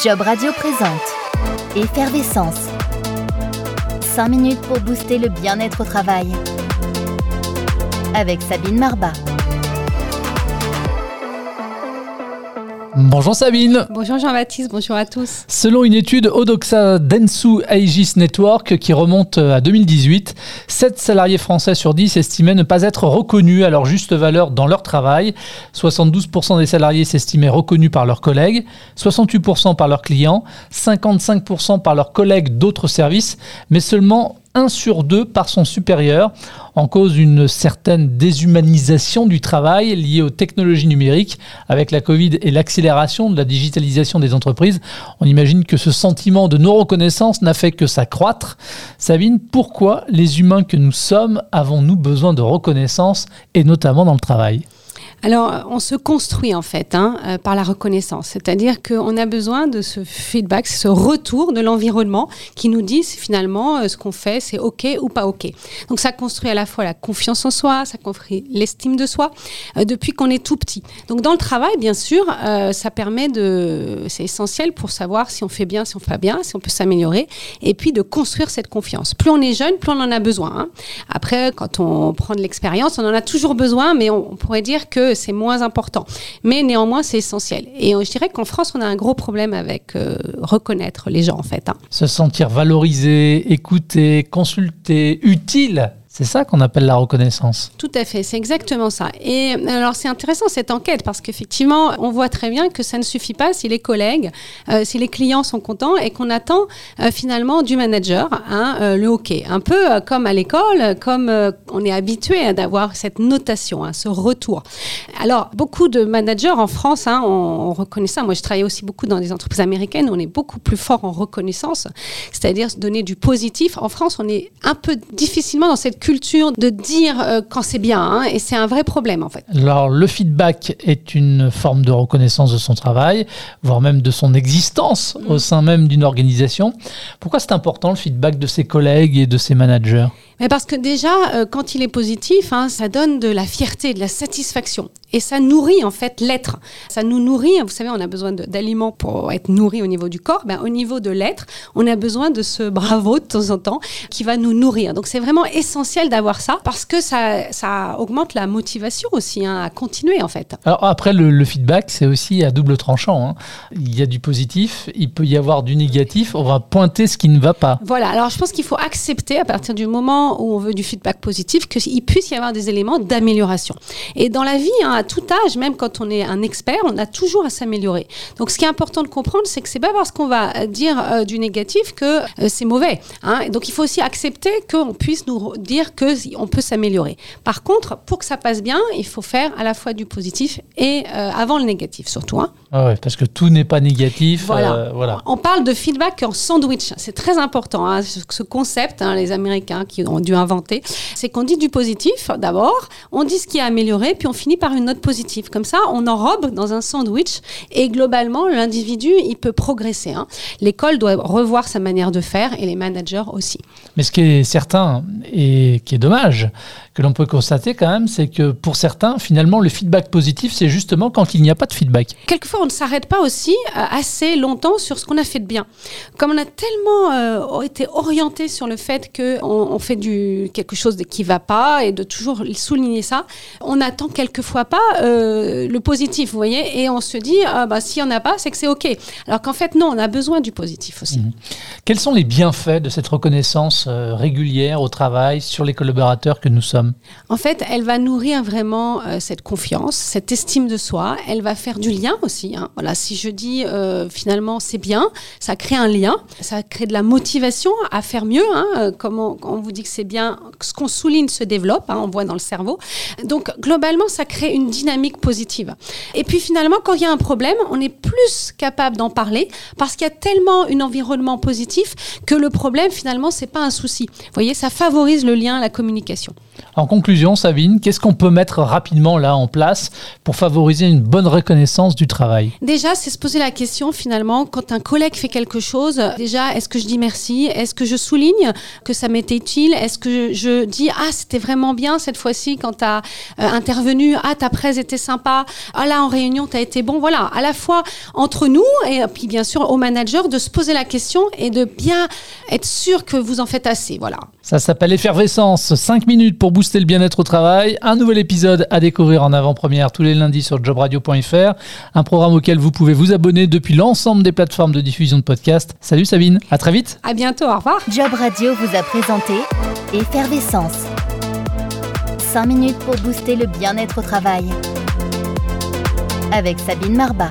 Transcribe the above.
Job Radio présente Effervescence. 5 minutes pour booster le bien-être au travail. Avec Sabine Marbat. Bonjour Sabine. Bonjour Jean-Baptiste, bonjour à tous. Selon une étude Odoxa Densu Aegis Network qui remonte à 2018, 7 salariés français sur 10 estimaient ne pas être reconnus à leur juste valeur dans leur travail. 72% des salariés s'estimaient reconnus par leurs collègues, 68% par leurs clients, 55% par leurs collègues d'autres services, mais seulement 1 sur 2 par son supérieur, en cause une certaine déshumanisation du travail liée aux technologies numériques. Avec la Covid et l'accélération de la digitalisation des entreprises, on imagine que ce sentiment de non-reconnaissance n'a fait que s'accroître. Sabine, pourquoi les humains que nous sommes avons-nous besoin de reconnaissance, et notamment dans le travail? Alors, on se construit en fait hein, euh, par la reconnaissance, c'est-à-dire qu'on a besoin de ce feedback, ce retour de l'environnement qui nous dit finalement euh, ce qu'on fait, c'est OK ou pas OK. Donc, ça construit à la fois la confiance en soi, ça construit l'estime de soi euh, depuis qu'on est tout petit. Donc, dans le travail, bien sûr, ça permet de. C'est essentiel pour savoir si on fait bien, si on fait pas bien, si on peut s'améliorer, et puis de construire cette confiance. Plus on est jeune, plus on en a besoin. Hein. Après, quand on prend de l'expérience, on en a toujours besoin, mais on pourrait dire que c'est moins important. Mais néanmoins, c'est essentiel. Et je dirais qu'en France, on a un gros problème avec euh, reconnaître les gens, en fait. Hein. Se sentir valorisé, écouté, consulté, utile c'est ça qu'on appelle la reconnaissance. Tout à fait, c'est exactement ça. Et alors c'est intéressant cette enquête parce qu'effectivement, on voit très bien que ça ne suffit pas si les collègues, euh, si les clients sont contents et qu'on attend euh, finalement du manager hein, euh, le hockey. Un peu comme à l'école, comme on est habitué d'avoir cette notation, hein, ce retour. Alors beaucoup de managers en France, hein, on, reconnaît ça. Moi je travaille aussi beaucoup dans des entreprises américaines, on est beaucoup plus fort en reconnaissance, c'est-à-dire donner du positif. En France, on est un peu difficilement dans cette culture de dire euh, quand c'est bien, hein, et c'est un vrai problème en fait. Alors le feedback est une forme de reconnaissance de son travail, voire même de son existence au mm. sein même d'une organisation. Pourquoi c'est important le feedback de ses collègues et de ses managers? Mais parce que déjà, euh, quand il est positif, hein, ça donne de la fierté, de la satisfaction. Et ça nourrit en fait l'être. Ça nous nourrit. Vous savez, on a besoin d'aliments pour être nourri au niveau du corps. Ben, au niveau de l'être, on a besoin de ce bravo de temps en temps qui va nous nourrir. Donc c'est vraiment essentiel d'avoir ça parce que ça, ça, augmente la motivation aussi hein, à continuer en fait. Alors après, le, feedback, c'est aussi à double tranchant. Hein. Il y a du positif, il peut y avoir du négatif. On va pointer ce qui ne va pas. Voilà. Alors je pense qu'il faut accepter à partir du moment où on veut du feedback positif, qu'il puisse y avoir des éléments d'amélioration. Et dans la vie, hein, à tout âge, même quand on est un expert, on a toujours à s'améliorer. Donc ce qui est important de comprendre, c'est que c'est pas parce qu'on va dire euh, du négatif que euh, c'est mauvais. Hein. Donc il faut aussi accepter qu'on puisse nous dire qu'on peut s'améliorer. Par contre, pour que ça passe bien, il faut faire à la fois du positif et euh, avant le négatif surtout. Hein. Ah parce que tout n'est pas négatif. Voilà. On parle de feedback en sandwich. C'est très important, hein, ce concept, les Américains qui ont dû inventer. C'est qu'on dit du positif d'abord, on dit ce qui a amélioré, puis on finit par une note positive. Comme ça, on enrobe dans un sandwich et globalement, l'individu, il peut progresser. Hein. L'école doit revoir sa manière de faire et les managers aussi. Mais ce qui est certain et qui est dommage, que l'on peut constater quand même, c'est que pour certains, finalement, le feedback positif, c'est justement quand il n'y a pas de feedback. Quelquefois, on ne s'arrête pas aussi euh, assez longtemps sur ce qu'on a fait de bien. Comme on a tellement euh, été orienté sur le fait qu'on on fait du, quelque chose qui ne va pas et de toujours souligner ça, on n'attend quelquefois pas euh, le positif, vous voyez, et on se dit, ah, bah, s'il n'y en a pas, c'est que c'est OK. Alors qu'en fait, non, on a besoin du positif aussi. Mhm. Quels sont les bienfaits de cette reconnaissance régulière au travail sur les collaborateurs que nous sommes? En fait, elle va nourrir vraiment euh, cette confiance, cette estime de soi. Elle va faire du lien aussi. Hein. Voilà, si je dis euh, finalement c'est bien, ça crée un lien, ça crée de la motivation à faire mieux. Hein. Euh, comme on, vous dit que c'est bien, ce qu'on souligne se développe, hein, on voit dans le cerveau. Donc globalement, ça crée une dynamique positive. Et puis finalement, quand il y a un problème, on est plus capable d'en parler parce qu'il y a tellement un environnement positif que le problème finalement c'est pas un souci. Vous voyez, ça favorise le lien, la communication. En conclusion, Sabine, qu'est-ce qu'on peut mettre rapidement là en place pour favoriser une bonne reconnaissance du travail? Déjà, c'est se poser la question finalement, quand un collègue fait quelque chose, déjà, est-ce que je dis merci? Est-ce que je souligne que ça m'était utile? Est-ce que je dis, ah, c'était vraiment bien cette fois-ci quand tu as euh, intervenu Ah, ta presse était sympa Ah, là, en réunion, tu as été bon. Voilà, à la fois entre nous et puis bien sûr au manager de se poser la question et de bien être sûr que vous en faites assez. Voilà. Ça s'appelle Effervescence. 5 minutes pour booster le bien-être au travail. Un nouvel épisode à découvrir en avant-première tous les lundis sur jobradio.fr. Un programme auquel vous pouvez vous abonner depuis l'ensemble des plateformes de diffusion de podcasts. Salut Sabine, à très vite. À bientôt, au revoir. Job Radio vous a présenté Effervescence. 5 minutes pour booster le bien-être au travail. Avec Sabine Marbat.